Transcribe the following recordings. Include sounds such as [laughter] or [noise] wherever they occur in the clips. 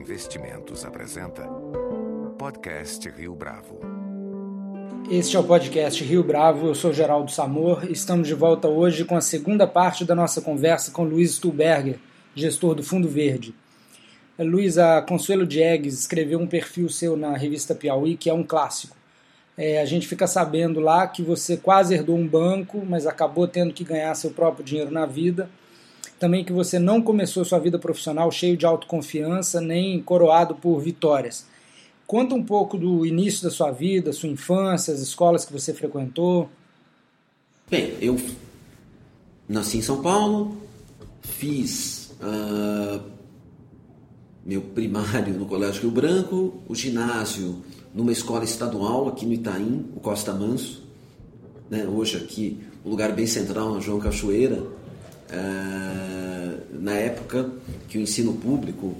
Investimentos apresenta Podcast Rio Bravo. Este é o podcast Rio Bravo, eu sou Geraldo Samor e estamos de volta hoje com a segunda parte da nossa conversa com Luiz Stuberger, gestor do Fundo Verde. Luiz, a Consuelo Diegues escreveu um perfil seu na revista Piauí que é um clássico. É, a gente fica sabendo lá que você quase herdou um banco, mas acabou tendo que ganhar seu próprio dinheiro na vida também que você não começou sua vida profissional cheio de autoconfiança, nem coroado por vitórias. Conta um pouco do início da sua vida, sua infância, as escolas que você frequentou. Bem, eu nasci em São Paulo, fiz uh, meu primário no Colégio Rio Branco, o ginásio numa escola estadual aqui no Itaim, o Costa Manso, né? hoje aqui, um lugar bem central na João Cachoeira, na época que o ensino público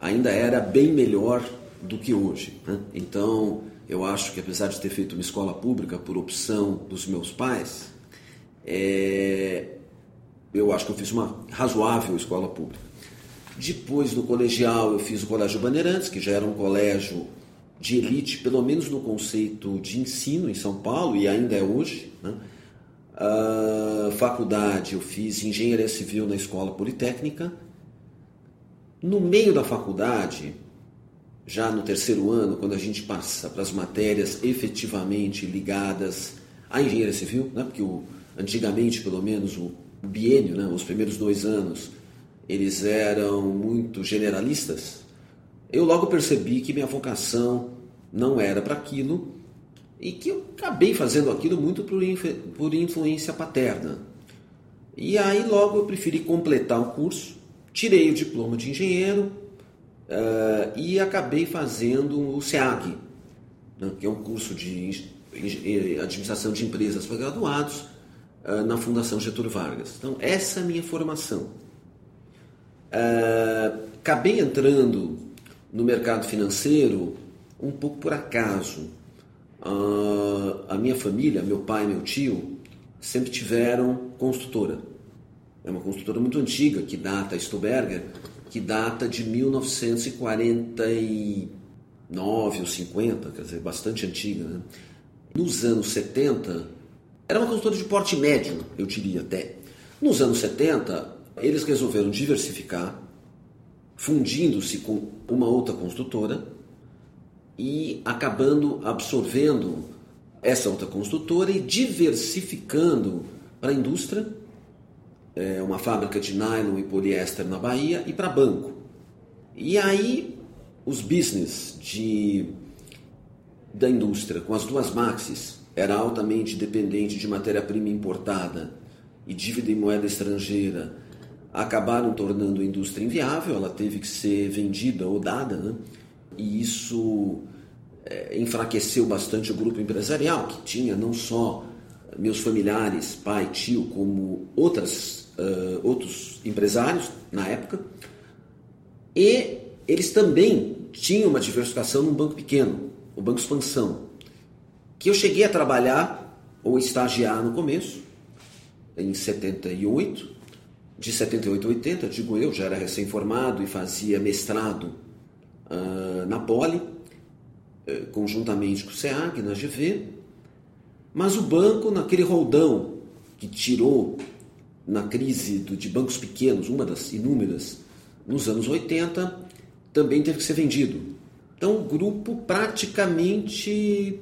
ainda era bem melhor do que hoje. Né? Então, eu acho que apesar de ter feito uma escola pública por opção dos meus pais, é, eu acho que eu fiz uma razoável escola pública. Depois, no colegial, eu fiz o Colégio Bandeirantes, que já era um colégio de elite, pelo menos no conceito de ensino em São Paulo, e ainda é hoje. Né? Uh, faculdade, eu fiz engenharia civil na escola politécnica. No meio da faculdade, já no terceiro ano, quando a gente passa para as matérias efetivamente ligadas à engenharia civil, né? porque o, antigamente, pelo menos, o, biênio, né? os primeiros dois anos, eles eram muito generalistas, eu logo percebi que minha vocação não era para aquilo e que eu acabei fazendo aquilo muito por, por influência paterna. E aí logo eu preferi completar o curso, tirei o diploma de engenheiro uh, e acabei fazendo o SEAG, né, que é um curso de administração de empresas para graduados uh, na Fundação Getúlio Vargas. Então essa é a minha formação. Uh, acabei entrando no mercado financeiro um pouco por acaso a minha família, meu pai e meu tio, sempre tiveram construtora. É uma construtora muito antiga, que data, Stuberger, que data de 1949 ou 50, quer dizer, bastante antiga. Né? Nos anos 70, era uma construtora de porte médio, eu diria até. Nos anos 70, eles resolveram diversificar, fundindo-se com uma outra construtora e acabando absorvendo essa outra construtora e diversificando para a indústria, é, uma fábrica de nylon e poliéster na Bahia e para banco. E aí os business de, da indústria com as duas maxis era altamente dependente de matéria-prima importada e dívida em moeda estrangeira acabaram tornando a indústria inviável, ela teve que ser vendida ou dada, né? E isso é, enfraqueceu bastante o grupo empresarial, que tinha não só meus familiares, pai, tio, como outras, uh, outros empresários na época, e eles também tinham uma diversificação num banco pequeno, o Banco Expansão, que eu cheguei a trabalhar ou estagiar no começo, em 78, de 78 a 80, digo eu, já era recém-formado e fazia mestrado uh, na Poli, uh, conjuntamente com o SEAG, na GV, mas o banco, naquele roldão que tirou na crise do, de bancos pequenos, uma das inúmeras, nos anos 80, também teve que ser vendido. Então o grupo praticamente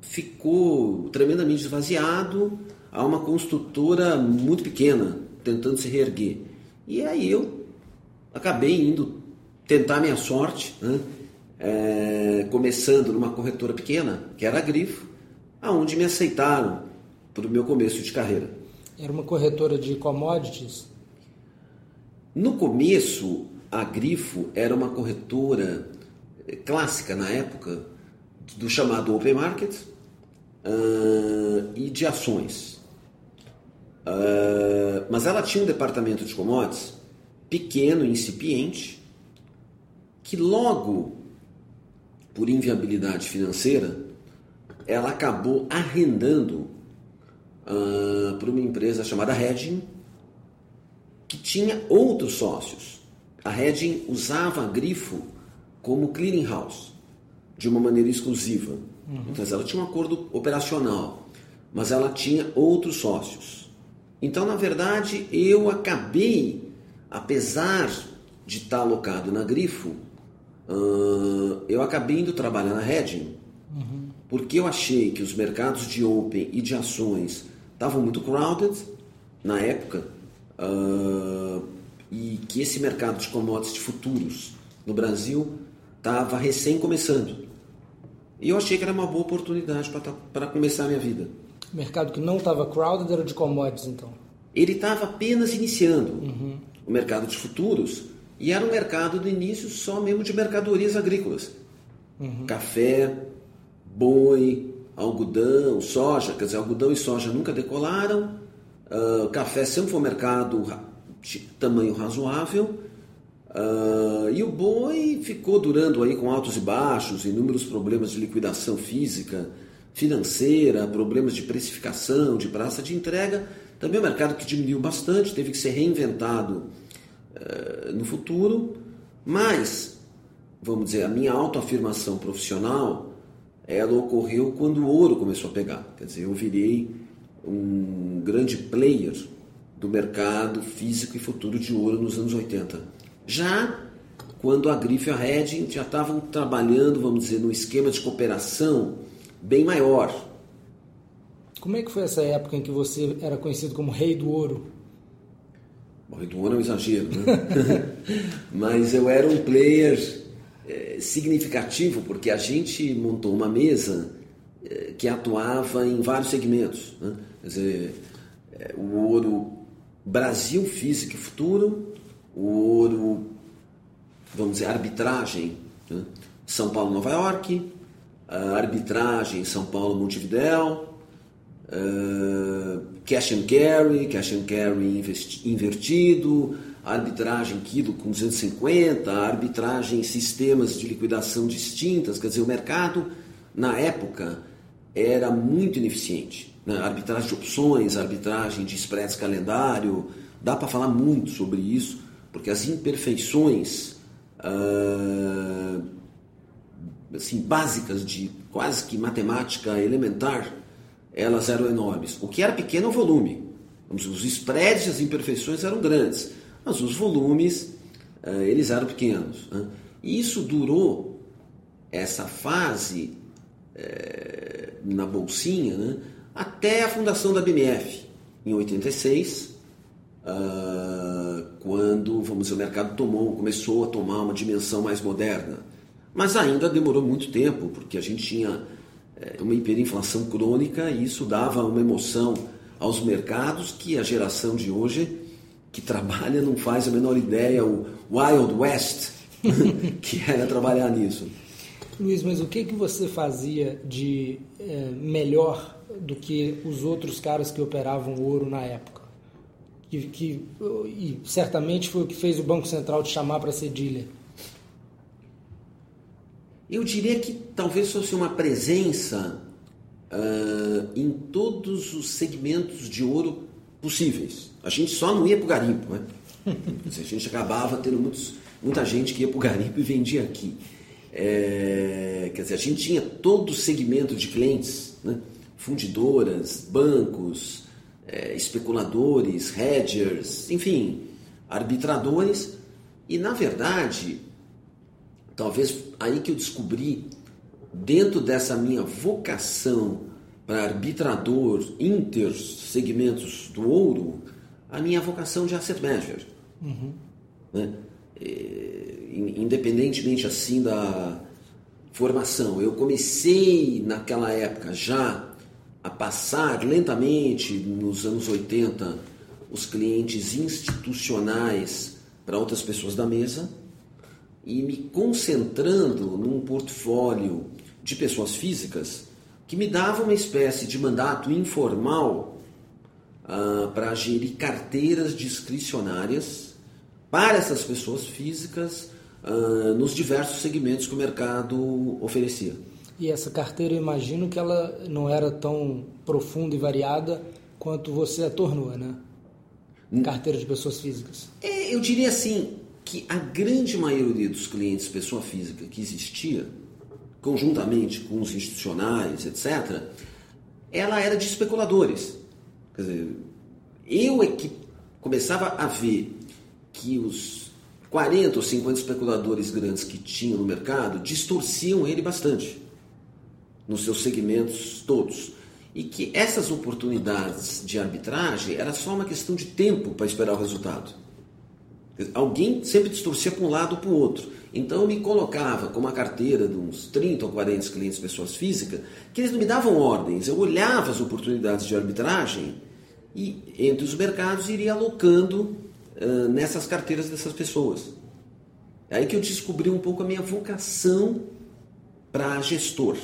ficou tremendamente esvaziado a uma construtora muito pequena, tentando se reerguer. E aí eu acabei indo tentar minha sorte, né? é, começando numa corretora pequena, que era a Grifo, aonde me aceitaram para o meu começo de carreira. Era uma corretora de commodities? No começo, a Grifo era uma corretora é, clássica na época do chamado Open Market uh, e de ações. Uh, mas ela tinha um departamento de commodities pequeno, incipiente, que logo, por inviabilidade financeira, ela acabou arrendando uh, para uma empresa chamada Hedging, que tinha outros sócios. A Hedging usava a grifo como clearing house, de uma maneira exclusiva. Uhum. Então ela tinha um acordo operacional, mas ela tinha outros sócios. Então, na verdade, eu acabei, apesar de estar alocado na Grifo, uh, eu acabei indo trabalhar na Redding, uhum. porque eu achei que os mercados de open e de ações estavam muito crowded na época, uh, e que esse mercado de commodities de futuros no Brasil estava recém começando. E eu achei que era uma boa oportunidade para tá, começar a minha vida. O mercado que não estava crowded era de commodities, então? Ele estava apenas iniciando uhum. o mercado de futuros e era um mercado do início só mesmo de mercadorias agrícolas. Uhum. Café, boi, algodão, soja. Quer dizer, algodão e soja nunca decolaram. Uh, café sempre foi um mercado de tamanho razoável. Uh, e o boi ficou durando aí com altos e baixos, inúmeros problemas de liquidação física, financeira, problemas de precificação, de praça de entrega. Também é um mercado que diminuiu bastante, teve que ser reinventado uh, no futuro. Mas, vamos dizer, a minha autoafirmação profissional, ela ocorreu quando o ouro começou a pegar. Quer dizer, eu virei um grande player do mercado físico e futuro de ouro nos anos 80 já quando a Grife e a Redding já estavam trabalhando, vamos dizer, num esquema de cooperação bem maior. Como é que foi essa época em que você era conhecido como Rei do Ouro? Rei do Ouro é um exagero, né? [laughs] Mas eu era um player é, significativo porque a gente montou uma mesa é, que atuava em vários segmentos. Né? Quer dizer, é, o ouro Brasil, Física e Futuro, o ouro, vamos dizer, arbitragem, né? São Paulo, Nova York, arbitragem São Paulo, Montevidéu, uh, cash and carry, cash and carry invertido, arbitragem quilo com 250, arbitragem sistemas de liquidação distintas, quer dizer, o mercado na época era muito ineficiente. Né? Arbitragem de opções, arbitragem de spreads calendário, dá para falar muito sobre isso porque as imperfeições uh, assim, básicas de quase que matemática elementar, elas eram enormes. O que era pequeno é o volume. Os spreads e as imperfeições eram grandes, mas os volumes uh, eles eram pequenos. Né? E isso durou essa fase uh, na bolsinha né? até a fundação da BMF em 86. Uh, quando, vamos dizer, o mercado tomou, começou a tomar uma dimensão mais moderna. Mas ainda demorou muito tempo, porque a gente tinha uma hiperinflação crônica e isso dava uma emoção aos mercados que a geração de hoje que trabalha não faz a menor ideia, o Wild West, [laughs] que era trabalhar nisso. Luiz, mas o que, que você fazia de é, melhor do que os outros caras que operavam ouro na época? que, que e certamente foi o que fez o Banco Central te chamar para ser dealer? Eu diria que talvez fosse uma presença uh, em todos os segmentos de ouro possíveis. A gente só não ia para o garimpo, né? [laughs] a gente acabava tendo muitos, muita gente que ia para o garimpo e vendia aqui. É, quer dizer, a gente tinha todo o segmento de clientes, né? fundidoras, bancos, é, especuladores, hedgers, enfim, arbitradores. E na verdade, talvez aí que eu descobri, dentro dessa minha vocação para arbitrador inter segmentos do ouro, a minha vocação de asset manager. Uhum. Né? É, independentemente assim da formação, eu comecei naquela época já a passar lentamente nos anos 80 os clientes institucionais para outras pessoas da mesa e me concentrando num portfólio de pessoas físicas que me dava uma espécie de mandato informal uh, para gerir carteiras discricionárias para essas pessoas físicas uh, nos diversos segmentos que o mercado oferecia. E essa carteira, eu imagino que ela não era tão profunda e variada quanto você a tornou, né? Carteira de pessoas físicas. É, eu diria assim, que a grande maioria dos clientes pessoa física que existia, conjuntamente com os institucionais, etc., ela era de especuladores. Quer dizer, eu é que começava a ver que os 40 ou 50 especuladores grandes que tinham no mercado distorciam ele bastante nos seus segmentos todos. E que essas oportunidades de arbitragem era só uma questão de tempo para esperar o resultado. Alguém sempre distorcia para um lado ou para o outro. Então eu me colocava com uma carteira de uns 30 ou 40 clientes pessoas físicas, que eles não me davam ordens, eu olhava as oportunidades de arbitragem e entre os mercados iria alocando uh, nessas carteiras dessas pessoas. É aí que eu descobri um pouco a minha vocação para gestor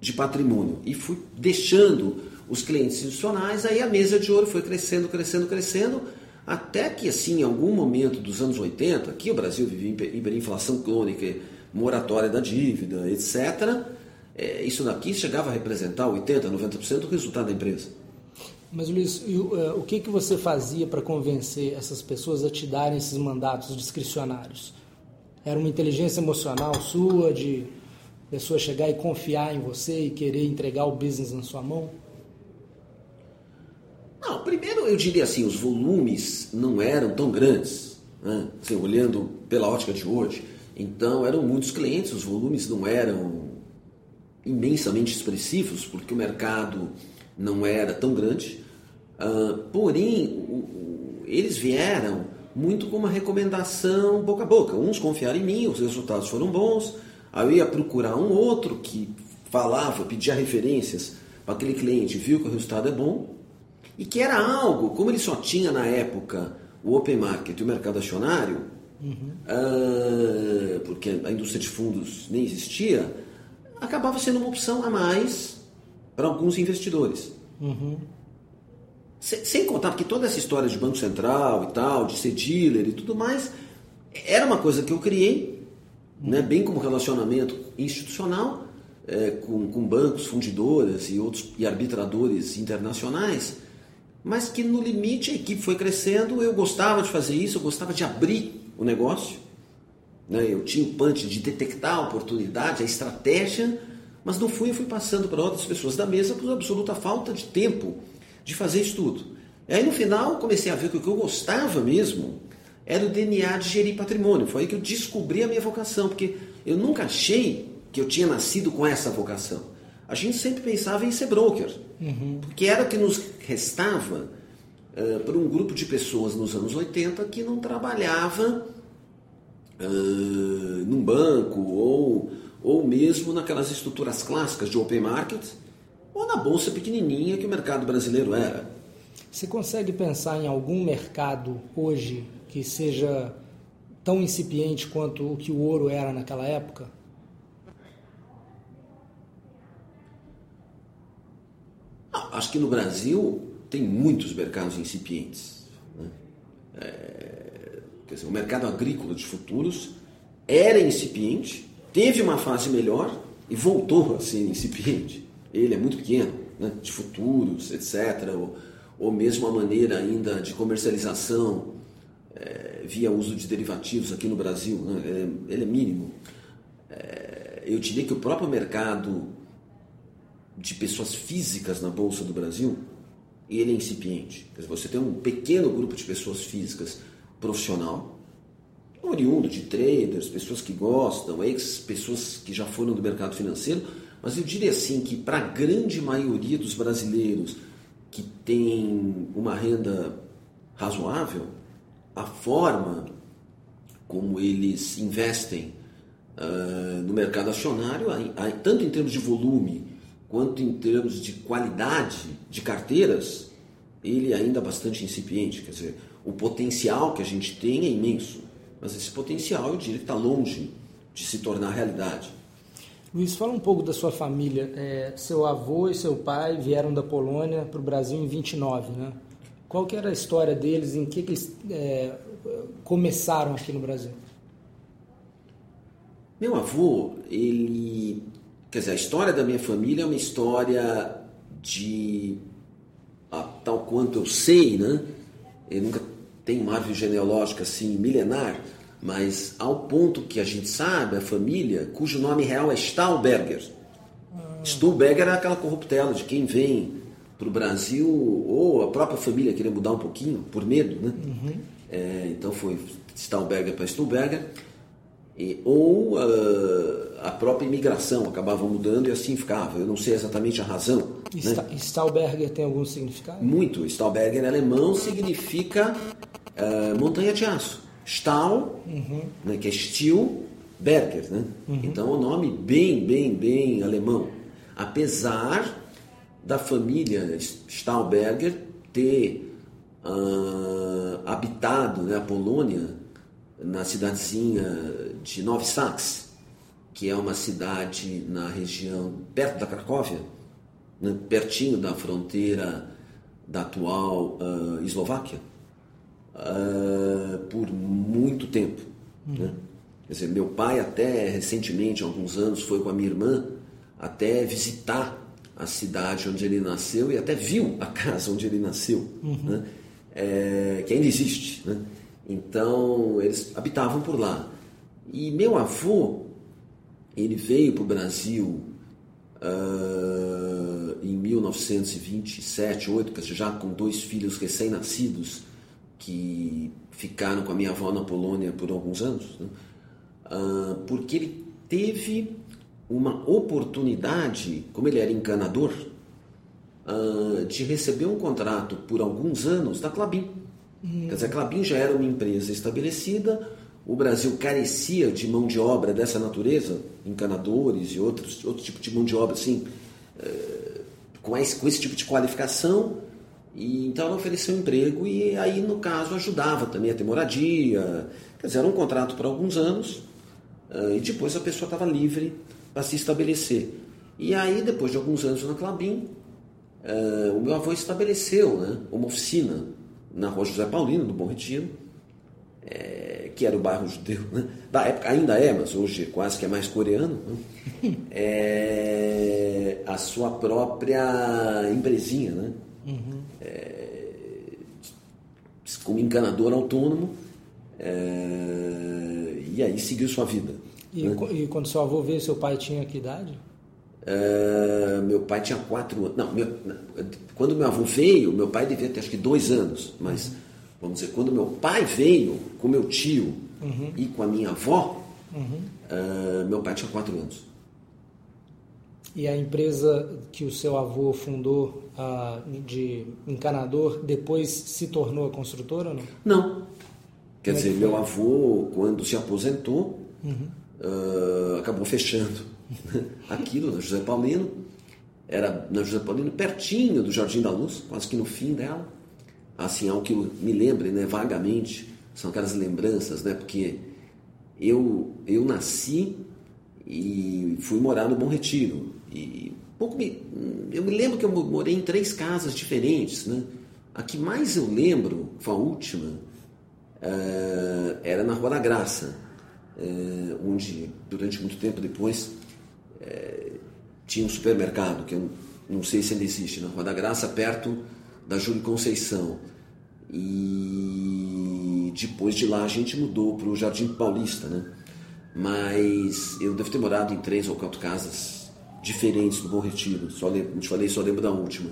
de patrimônio e fui deixando os clientes institucionais, aí a mesa de ouro foi crescendo, crescendo, crescendo, até que assim, em algum momento dos anos 80, aqui o Brasil vivia hiperinflação crônica, moratória da dívida, etc., é, isso daqui chegava a representar 80%, 90% do resultado da empresa. Mas Luiz, uh, o que, que você fazia para convencer essas pessoas a te darem esses mandatos discricionários? Era uma inteligência emocional sua de pessoa chegar e confiar em você e querer entregar o business na sua mão? Não, primeiro eu diria assim, os volumes não eram tão grandes, né? assim, olhando pela ótica de hoje. Então eram muitos clientes, os volumes não eram imensamente expressivos, porque o mercado não era tão grande. Uh, porém, o, o, eles vieram muito com uma recomendação boca a boca. Uns confiaram em mim, os resultados foram bons. Aí eu ia procurar um outro que falava, pedia referências para aquele cliente, viu que o resultado é bom. E que era algo, como ele só tinha na época o open market e o mercado acionário, uhum. uh, porque a indústria de fundos nem existia, acabava sendo uma opção a mais para alguns investidores. Uhum. Sem, contar que toda essa história de Banco Central e tal, de ser dealer e tudo mais, era uma coisa que eu criei, uhum. né, bem como relacionamento institucional, é, com, com bancos, fundidoras e outros e arbitradores internacionais, mas que no limite a equipe foi crescendo, eu gostava de fazer isso, eu gostava de abrir o negócio, né, eu tinha o punch de detectar a oportunidade, a estratégia, mas no fim eu fui passando para outras pessoas da mesa por absoluta falta de tempo de fazer estudo. E aí no final comecei a ver que o que eu gostava mesmo era o DNA de gerir patrimônio. Foi aí que eu descobri a minha vocação, porque eu nunca achei que eu tinha nascido com essa vocação. A gente sempre pensava em ser broker, uhum. porque era o que nos restava uh, para um grupo de pessoas nos anos 80 que não trabalhava uh, num banco ou ou mesmo naquelas estruturas clássicas de open market, ou na bolsa pequenininha que o mercado brasileiro era. Você consegue pensar em algum mercado hoje que seja tão incipiente quanto o que o ouro era naquela época? Acho que no Brasil tem muitos mercados incipientes. Né? É, quer dizer, o mercado agrícola de futuros era incipiente, teve uma fase melhor e voltou a ser incipiente. Ele é muito pequeno, né? de futuros, etc. Ou, ou mesmo a maneira ainda de comercialização é, via uso de derivativos aqui no Brasil, né? ele, é, ele, é, mínimo. É, eu diria que o próprio mercado de pessoas físicas na Bolsa do Brasil, ele é incipiente. Você tem um pequeno grupo de pessoas físicas profissional, oriundo de traders, pessoas que gostam, ex pessoas que já foram do mercado financeiro, mas eu diria assim que para a grande maioria dos brasileiros que tem uma renda razoável, a forma como eles investem uh, no mercado acionário, tanto em termos de volume quanto em termos de qualidade de carteiras, ele é ainda bastante incipiente. Quer dizer, o potencial que a gente tem é imenso. Mas esse potencial, eu diria que está longe de se tornar realidade. Luiz, fala um pouco da sua família. É, seu avô e seu pai vieram da Polônia para o Brasil em 29, né? Qual que era a história deles? Em que, que eles é, começaram aqui no Brasil? Meu avô, ele... Quer dizer, a história da minha família é uma história de... A, tal quanto eu sei, né? Eu nunca tem uma árvore genealógica assim milenar, mas ao ponto que a gente sabe, a família, cujo nome real é Stahlberger. Ah. Stuhlberger é aquela corruptela de quem vem para o Brasil, ou a própria família queria mudar um pouquinho, por medo, né? Uhum. É, então foi Stahlberger para Stuhlberger. E, ou uh, a própria imigração acabava mudando e assim ficava. Eu não sei exatamente a razão. Sta né? Stahlberger tem algum significado? Muito. Stahlberger em alemão significa uh, montanha de aço. Stahl, uhum. né, que é Steel, Berger. Né? Uhum. Então é um nome bem, bem, bem alemão. Apesar da família Stahlberger ter uh, habitado né, a Polônia na cidadezinha de Novi Sachs, que é uma cidade na região perto da Cracóvia, né, pertinho da fronteira da atual uh, Eslováquia, uh, por muito tempo. Uhum. Né? Quer dizer, meu pai até recentemente, há alguns anos, foi com a minha irmã até visitar a cidade onde ele nasceu e até viu a casa onde ele nasceu, uhum. né? é, que ainda existe. Né? Então, eles habitavam por lá. E meu avô, ele veio para o Brasil uh, em 1927, 8, já com dois filhos recém-nascidos que ficaram com a minha avó na Polônia por alguns anos, né? uh, porque ele teve uma oportunidade, como ele era encanador, uh, de receber um contrato por alguns anos da Clabin. Uhum. Quer dizer, a Clabin já era uma empresa estabelecida, o Brasil carecia de mão de obra dessa natureza, encanadores e outros, outro tipo de mão de obra assim, uh, com, esse, com esse tipo de qualificação. E, então ela ofereceu emprego e aí, no caso, ajudava também a ter moradia. Quer dizer, era um contrato por alguns anos uh, e depois a pessoa estava livre para se estabelecer. E aí, depois de alguns anos na Clabin, uh, o meu avô estabeleceu né, uma oficina na Rua José Paulino, do Bom Retiro, é, que era o bairro judeu, né? da época ainda é, mas hoje quase que é mais coreano, né? [laughs] é, a sua própria empresinha, né? Uhum. É, como encanador autônomo, é, e aí seguiu sua vida. E, né? e, quando seu avô veio, seu pai tinha que idade? Uh, meu pai tinha quatro anos. Não, meu, quando meu avô veio, meu pai devia ter acho que dois anos. Mas, uhum. Vamos dizer, quando meu pai veio com meu tio uhum. e com a minha avó, uhum. uh, meu pai tinha quatro anos. E a empresa que o seu avô fundou uh, de encanador depois se tornou a construtora não? Não. Quer é dizer, meu avô, quando se aposentou, uhum uh, acabou fechando [laughs] aquilo na José Paulino. Era na José Paulino, pertinho do Jardim da Luz, quase que no fim dela. Assim, algo que me lembre, né, vagamente, são aquelas lembranças, né, porque eu, eu nasci e fui morar no Bom Retiro. E pouco me, eu me lembro que eu morei em três casas diferentes, né? A que mais eu lembro, foi a última, uh, era na Rua da Graça é, onde durante muito tempo depois é, tinha um supermercado, que eu não sei se ainda existe, na Rua da Graça, perto da Júlio Conceição. E depois de lá a gente mudou para o Jardim Paulista, né? Mas eu devo ter morado em três ou quatro casas diferentes do Bom Retiro. Só lembro, te falei, só lembro da última.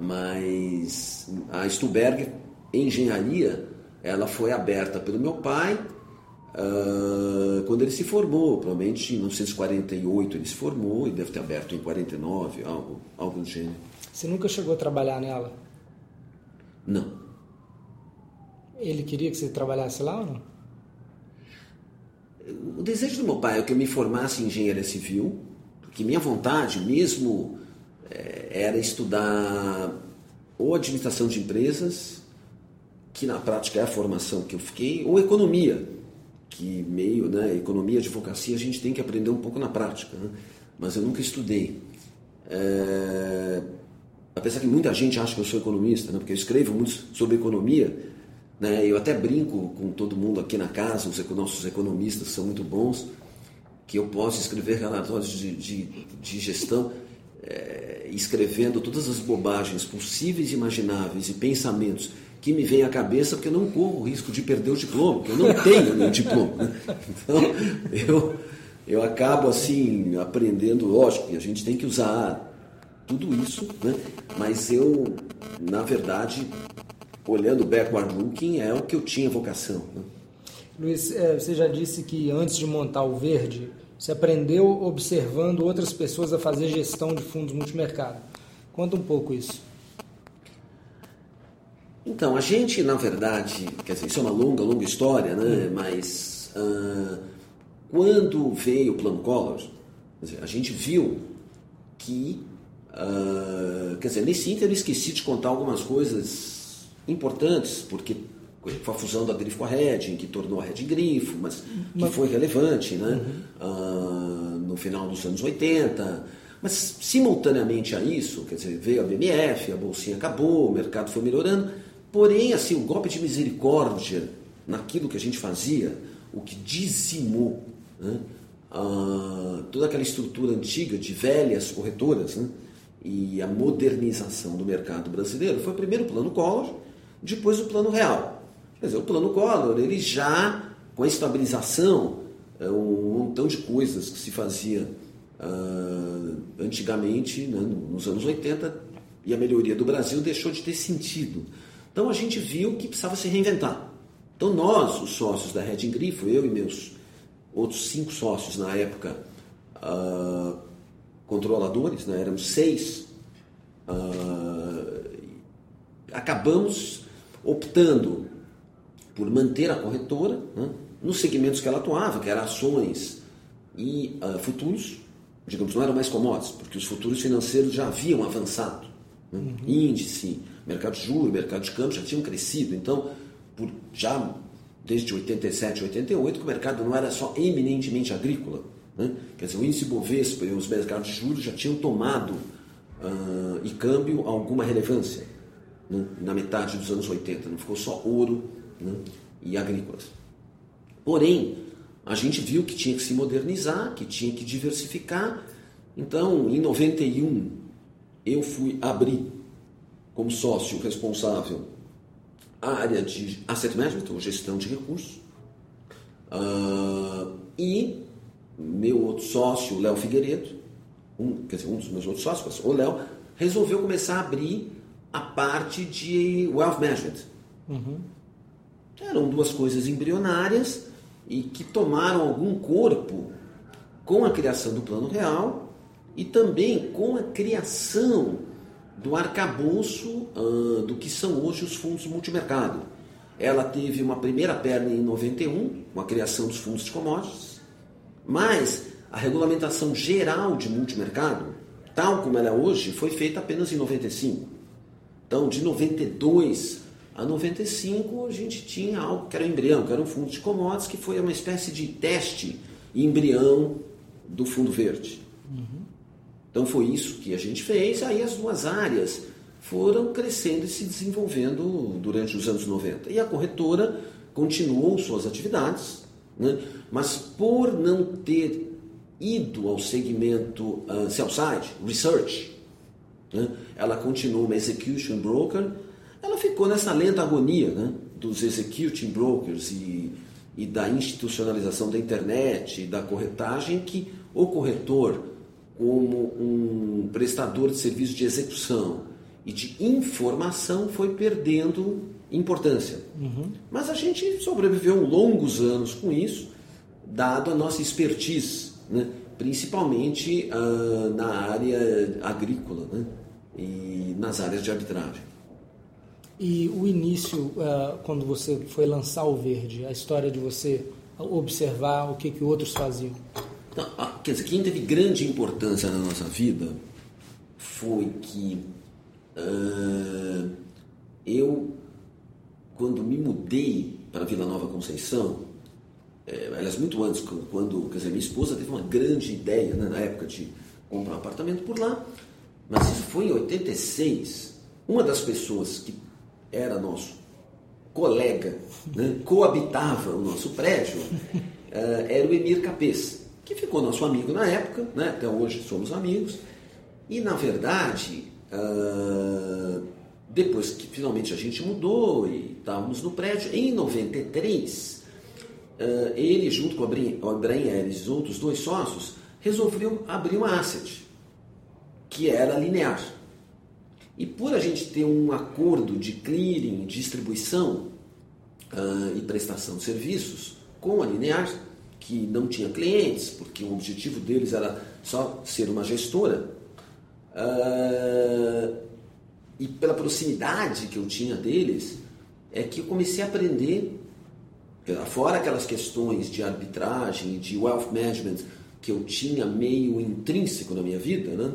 Mas a Stuberg, engenharia, ela foi aberta pelo meu pai Uh, quando ele se formou, provavelmente em 1948 ele se formou e deve ter aberto em 49, algo, algo do gênero. Você nunca chegou a trabalhar nela? Não. Ele queria que você trabalhasse lá ou não? O desejo do meu pai é que eu me formasse em engenharia civil, porque minha vontade mesmo é, era estudar ou administração de empresas, que na prática é a formação que eu fiquei, ou economia, que meio, né, economia, advocacia, a gente tem que aprender um pouco na prática, né? mas eu nunca estudei. É... Apesar que muita gente acha que eu sou economista, né? porque eu escrevo muito sobre economia, né? eu até brinco com todo mundo aqui na casa, os nossos economistas são muito bons, que eu posso escrever relatórios de, de, de gestão é, escrevendo todas as bobagens possíveis e imagináveis e pensamentos que me vem à cabeça porque eu não corro o risco de perder o diploma, porque eu não tenho nenhum diploma. Né? Então, eu, eu acabo assim aprendendo, lógico, que a gente tem que usar tudo isso, né? mas eu, na verdade, olhando backward looking, é o que eu tinha vocação. Né? Luiz, é, você já disse que antes de montar o Verde, você aprendeu observando outras pessoas a fazer gestão de fundos multimercado. Conta um pouco isso. Então, a gente, na verdade, quer dizer, isso é uma longa, longa história, né? Mas uh, quando veio o Plano Collor, dizer, a gente viu que, uh, quer dizer, nesse ínter eu esqueci de contar algumas coisas importantes, porque foi a fusão da Grifo com a Red, que tornou a Red Grifo, mas que foi relevante né? Uhum. Uh, no final dos anos 80. Mas, simultaneamente a isso, quer dizer, veio a BMF, a bolsinha acabou, o mercado foi melhorando, porém, assim, o golpe de misericórdia naquilo que a gente fazia, o que dizimou né? uh, toda aquela estrutura antiga de velhas corretoras né? e a modernização do mercado brasileiro foi o primeiro plano Collor, depois o plano real. Quer dizer, o plano Collor, ele já, com a estabilização, é um montão de coisas que se fazia uh, antigamente, né, nos anos 80, e a melhoria do Brasil deixou de ter sentido. Então a gente viu que precisava se reinventar. Então nós, os sócios da Red Grifo, eu e meus outros cinco sócios na época, uh, controladores, né, éramos seis, uh, acabamos optando por manter a corretora né, nos segmentos que ela atuava, que eram ações e uh, futuros, digamos, não eram mais commodities, porque os futuros financeiros já haviam avançado. Né? Uhum. Índice, mercado de juros, mercado de câmbio já tinham crescido. Então, por, já desde 87, 88, que o mercado não era só eminentemente agrícola. Né? Quer dizer, o índice Bovespa e os mercados de juros já tinham tomado uh, e câmbio alguma relevância né? na metade dos anos 80. Não ficou só ouro né, e agrícolas. Porém, a gente viu que tinha que se modernizar, que tinha que diversificar. Então, em 91, eu fui abrir como sócio responsável a área de asset management, ou gestão de recursos. Uh, e meu outro sócio, Léo Figueiredo, um, quer dizer, um dos meus outros sócios, o Léo, resolveu começar a abrir a parte de wealth management. Uhum. Eram duas coisas embrionárias e que tomaram algum corpo com a criação do Plano Real e também com a criação do arcabouço uh, do que são hoje os fundos multimercado. Ela teve uma primeira perna em 91, com a criação dos fundos de commodities, mas a regulamentação geral de multimercado, tal como ela é hoje, foi feita apenas em 95. Então, de 92 a 95 a gente tinha algo que era um embrião, que era um fundo de commodities, que foi uma espécie de teste embrião do fundo verde. Uhum. Então foi isso que a gente fez, aí as duas áreas foram crescendo e se desenvolvendo durante os anos 90. E a corretora continuou suas atividades, né? mas por não ter ido ao segmento uh, sell-side, research, né? ela continuou uma execution broker, ela ficou nessa lenta agonia né, dos executing brokers e, e da institucionalização da internet e da corretagem que o corretor, como um prestador de serviço de execução e de informação, foi perdendo importância. Uhum. Mas a gente sobreviveu longos anos com isso, dado a nossa expertise, né? Principalmente uh, na área agrícola né? e nas áreas de arbitragem. E o início, uh, quando você foi lançar o verde, a história de você observar o que, que outros faziam? Não, quer dizer, quem teve grande importância na nossa vida foi que eu, quando me mudei para Vila Nova Conceição, é, aliás, muito antes, quando quer dizer, minha esposa teve uma grande ideia né, na época de comprar um apartamento por lá, mas isso foi em 86. Uma das pessoas que era nosso colega, né, coabitava o nosso prédio, uh, [laughs] era o Emir Capês, que ficou nosso amigo na época, né, até hoje somos amigos, e na verdade uh, depois que finalmente a gente mudou e estávamos no prédio, em 93, uh, ele, junto com Ellis e os outros dois sócios, resolveu abrir uma asset, que era linear. E por a gente ter um acordo de clearing, distribuição uh, e prestação de serviços com a linear, que não tinha clientes, porque o objetivo deles era só ser uma gestora, uh, e pela proximidade que eu tinha deles, é que eu comecei a aprender, fora aquelas questões de arbitragem, de wealth management, que eu tinha meio intrínseco na minha vida, né?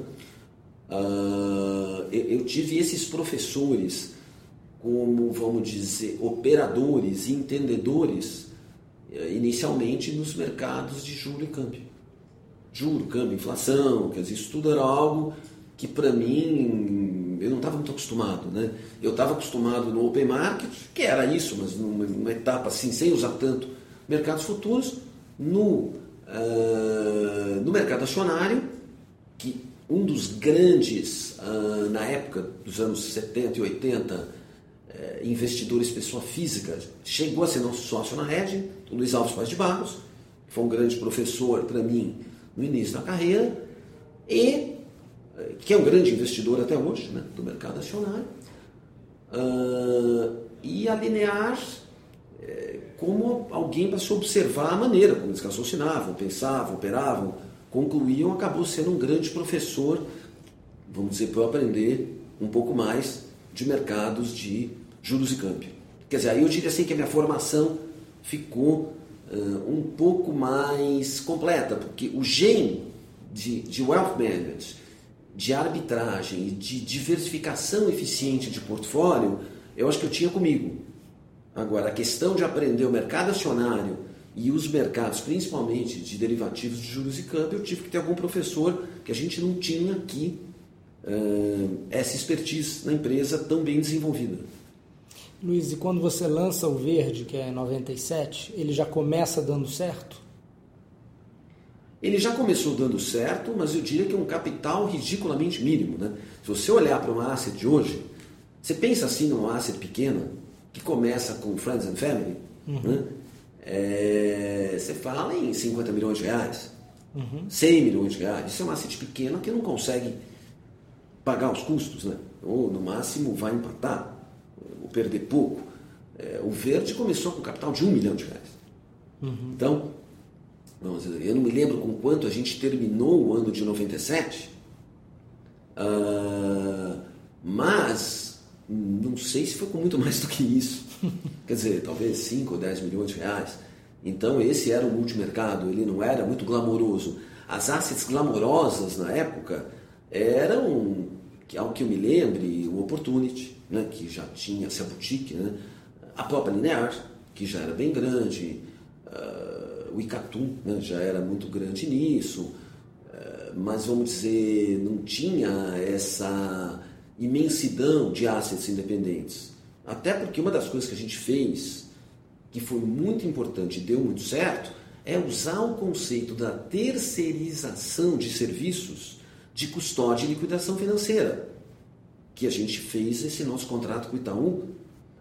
Uh, eu, tive esses professores como, vamos dizer, operadores e entendedores eh, inicialmente nos mercados de juro e câmbio. Juro, câmbio, inflação, quer dizer, isso tudo era algo que para mim eu não estava muito acostumado, né? Eu estava acostumado no open market, que era isso, mas numa, numa, etapa assim, sem usar tanto mercados futuros, no, uh, no mercado acionário, que um dos grandes, uh, na época dos anos 70 e 80, é, investidores pessoa física, chegou a ser nosso sócio na rede, o Luiz Alves Paz de Barros, que foi um grande professor para mim no início da carreira, e que é um grande investidor até hoje né, do mercado acionário, uh, e a é, como alguém para se observar a maneira como eles raciocinavam, pensavam, operavam, concluíam, acabou sendo um grande professor, vamos dizer, para eu aprender um pouco mais de mercados de juros e câmbio. Quer dizer, aí eu diria assim que a minha formação ficou uh, um pouco mais completa, porque o gene de, de wealth management, de arbitragem e de diversificação eficiente de portfólio, eu acho que eu tinha comigo. Agora, a questão de aprender o mercado acionário e os mercados, principalmente de derivativos de juros e câmbio, eu tive que ter algum professor que a gente não tinha aqui uh, essa expertise na empresa tão bem desenvolvida. Luiz, e quando você lança o verde, que é em 97, ele já começa dando certo? Ele já começou dando certo, mas eu diria que é um capital ridiculamente mínimo. Né? Se você olhar para uma asset de hoje, você pensa assim numa asset pequena, que começa com Friends and Family, uhum. né? é, você fala em 50 milhões de reais, uhum. 100 milhões de reais. Isso é uma asset pequena que não consegue pagar os custos, né? ou no máximo vai empatar perder pouco. É, o Verde começou com capital de um milhão de reais. Uhum. Então, vamos dizer, eu não me lembro com quanto a gente terminou o ano de 97, uh, ah, mas não sei se foi com muito mais do que isso. [laughs] Quer dizer, talvez 5 ou 10 milhões de reais. Então, esse era o multimercado, ele não era muito glamouroso. As assets glamourosas na época eram, ao que eu me lembre, o Opportunity, né, que já tinha essa boutique, né, a própria Linear, que já era bem grande, uh, o Icatu né, já era muito grande nisso, uh, mas vamos dizer, não tinha essa imensidão de assets independentes. Até porque uma das coisas que a gente fez, que foi muito importante e deu muito certo, é usar o conceito da terceirização de serviços de custódia e liquidação financeira que a gente fez esse nosso contrato com o Itaú,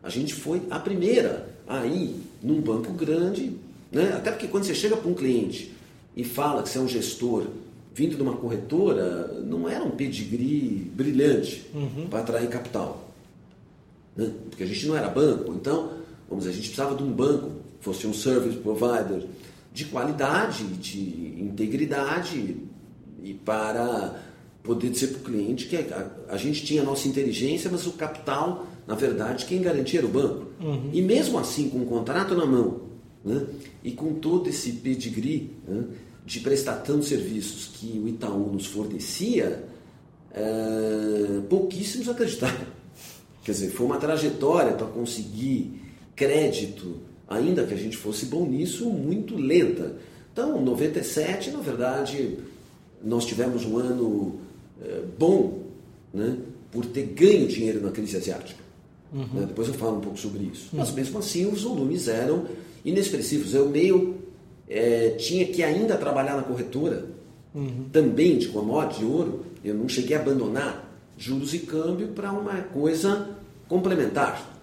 a gente foi a primeira a ir num banco grande, né? até porque quando você chega para um cliente e fala que você é um gestor vindo de uma corretora, não era um pedigree brilhante uhum. para atrair capital. Né? Porque a gente não era banco, então, vamos dizer, a gente precisava de um banco, fosse um service provider de qualidade, de integridade e para poder dizer para o cliente que a, a, gente tinha a nossa inteligência, mas o capital, na verdade, quem garantia era o banco. Uhum. E mesmo assim, com o contrato na mão, né, e com todo esse pedigree né, de prestar tantos serviços que o Itaú nos fornecia, é, pouquíssimos acreditaram. [laughs] Quer dizer, foi uma trajetória para conseguir crédito, ainda que a gente fosse bom nisso, muito lenta. Então, 97, na verdade, nós tivemos um ano é, bom né, por ter ganho dinheiro na crise asiática. Uhum. Né? Depois eu falo um pouco sobre isso. Uhum. Mas mesmo assim os volumes eram inexpressivos. Eu meio é, tinha que ainda trabalhar na corretora, uhum. também de commodity, de ouro. Eu não cheguei a abandonar juros e câmbio para uma coisa complementar.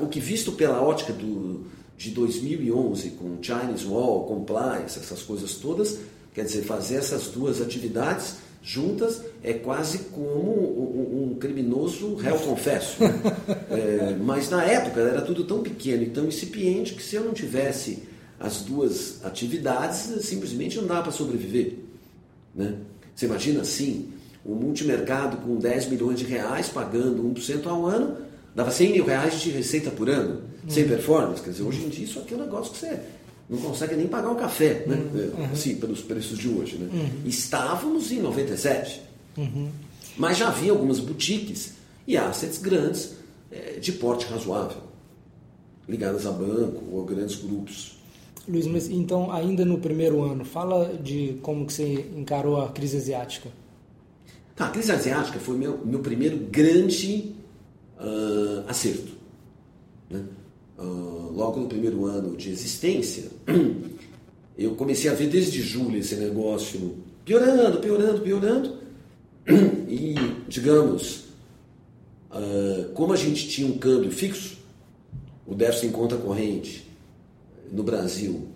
O que visto pela ótica do, de 2011, com Chinese Wall, Compliance, essas coisas todas, quer dizer, fazer essas duas atividades juntas é quase como um, criminoso réu confesso. Né? [laughs] é, mas na época era tudo tão pequeno e tão incipiente que se eu não tivesse as duas atividades, simplesmente não dá para sobreviver. Né? Você imagina assim, um multimercado com 10 milhões de reais, pagando 1% ao ano, dava 100 mil reais de receita por ano, sem performance. Quer dizer, hoje em dia isso aqui é um negócio que você não consegue nem pagar o café, né? Uhum. É, assim, pelos preços de hoje. Né? Uhum. Estávamos em 97, uhum. mas já havia algumas boutiques e assets grandes é, de porte razoável, ligadas a banco ou a grandes grupos. Luiz, mas então, ainda no primeiro ano, fala de como que você encarou a crise asiática. Tá, a crise asiática foi meu, meu primeiro grande uh, acerto. Né? Uh, logo no primeiro ano de existência, [clears throat] eu comecei a ver desde julho esse negócio piorando, piorando, piorando. [clears throat] E, digamos, uh, como a gente tinha um câmbio fixo, o déficit em conta corrente no Brasil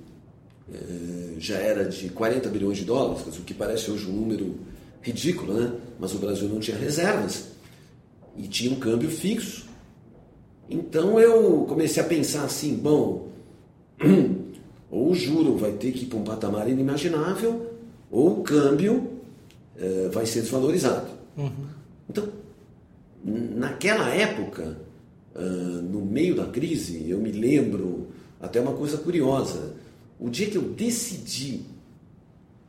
eh, já era de 40 bilhões de dólares, o que parece hoje um número ridículo, né? mas o Brasil não tinha reservas e tinha um câmbio fixo. Então eu comecei a pensar assim: bom, [clears throat] ou o juro vai ter que ir para um patamar inimaginável, ou o câmbio eh, vai ser desvalorizado. Uhum. Então, naquela época, uh, no meio da crise, eu me lembro até uma coisa curiosa. O dia que eu decidi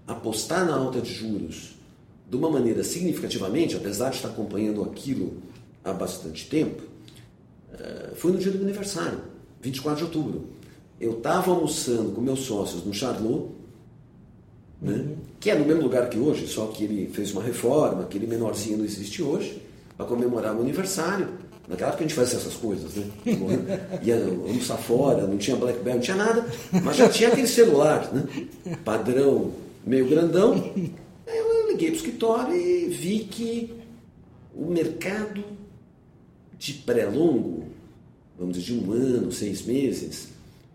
apostar na alta de juros de uma maneira significativamente, apesar de estar acompanhando aquilo há bastante tempo, foi no dia do meu aniversário, 24 de outubro. Eu estava almoçando com meus sócios no Charlot, né, uhum. que é no mesmo lugar que hoje, só que ele fez uma reforma, aquele menorzinho não existe hoje, para comemorar meu aniversário. Naquela época a gente fazia essas coisas, né? [laughs] Ia almoçar fora, não tinha Blackberry, não tinha nada, mas já tinha aquele celular, né? Padrão meio grandão. Aí eu liguei para o escritório e vi que o mercado de pré-longo, vamos dizer, de um ano, seis meses,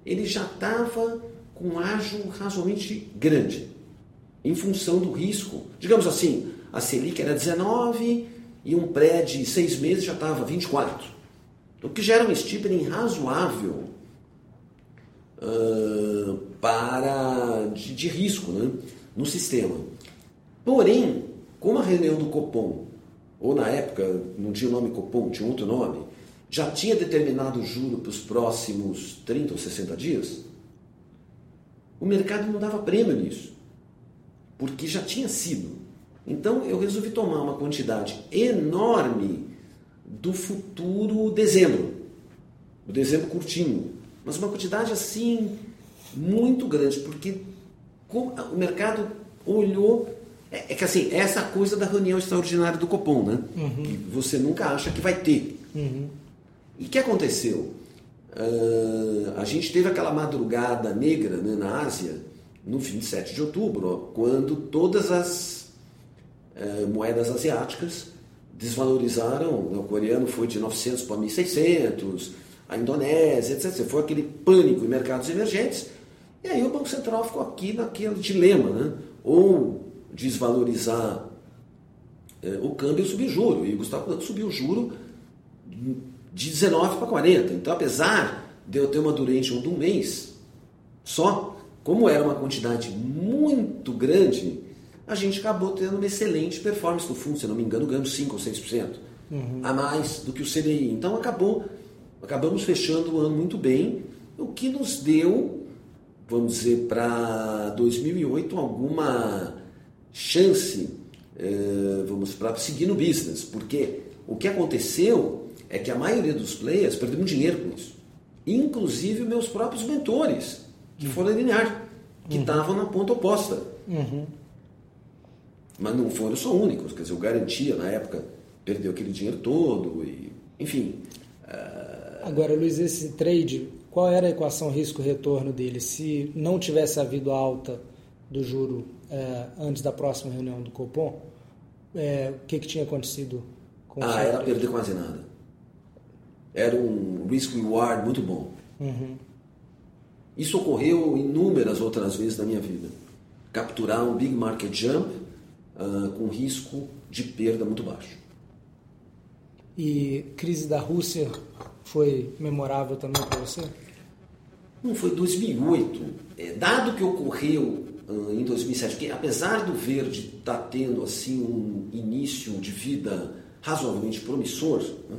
ele já estava com ágio razoavelmente grande, em função do risco. Digamos assim, a Selic era 19, e um pré de seis meses já estava 24. O que gera um steepening razoável uh, para de, de, risco né, no sistema. Porém, como a reunião do Copom, ou na época não tinha o nome Copom, tinha outro nome, já tinha determinado o juro para os próximos 30 ou 60 dias, o mercado não dava prêmio nisso, porque já tinha sido. Então eu resolvi tomar uma quantidade enorme do futuro dezembro, o dezembro curtinho, mas uma quantidade assim muito grande, porque o mercado olhou. É, é, que assim, é essa coisa da reunião extraordinária do Copom, né? Uhum. Que você nunca acha que vai ter. Uhum. E o que aconteceu? Uh, a gente teve aquela madrugada negra né, na Ásia, no 27 de outubro, quando todas as eh, moedas asiáticas desvalorizaram. O coreano foi de 900 para 1.600, a Indonésia, etc. Foi aquele pânico em mercados emergentes. E aí o Banco Central ficou aqui naquele dilema, né? Ou desvalorizar eh, o câmbio ou subir juro. E o Gustavo subiu o juro de 19 para 40. Então, apesar de eu ter uma durante de um mês só, como era uma quantidade muito grande, a gente acabou tendo uma excelente performance no fundo, se não me engano, ganhando 5 ou 6% uhum. a mais do que o CDI. Então acabou, acabamos fechando o ano muito bem, o que nos deu, vamos dizer, para 2008 alguma chance, eh, vamos para seguir no business, porque o que aconteceu é que a maioria dos players perdeu muito dinheiro com isso, inclusive meus próprios mentores, que foram linear, que estavam uhum. na ponta oposta. Uhum. Mas não foram só únicos, quer dizer, o Garantia na época perdeu aquele dinheiro todo, e, enfim. Uh... Agora, Luiz, esse trade, qual era a equação risco-retorno dele? Se não tivesse havido alta do juro é, antes da próxima reunião do Copom, é, o que, que tinha acontecido com Ah, era perder quase nada. Era um risk-reward muito bom. Uhum. Isso ocorreu inúmeras outras vezes na minha vida. Capturar um big market jump uh, com risco de perda muito baixo. E crise da Rússia foi memorável também para você? Não, foi 2008. É, dado que ocorreu uh, em 2007, que apesar do verde estar tá tendo assim um início de vida razoavelmente promissor, né,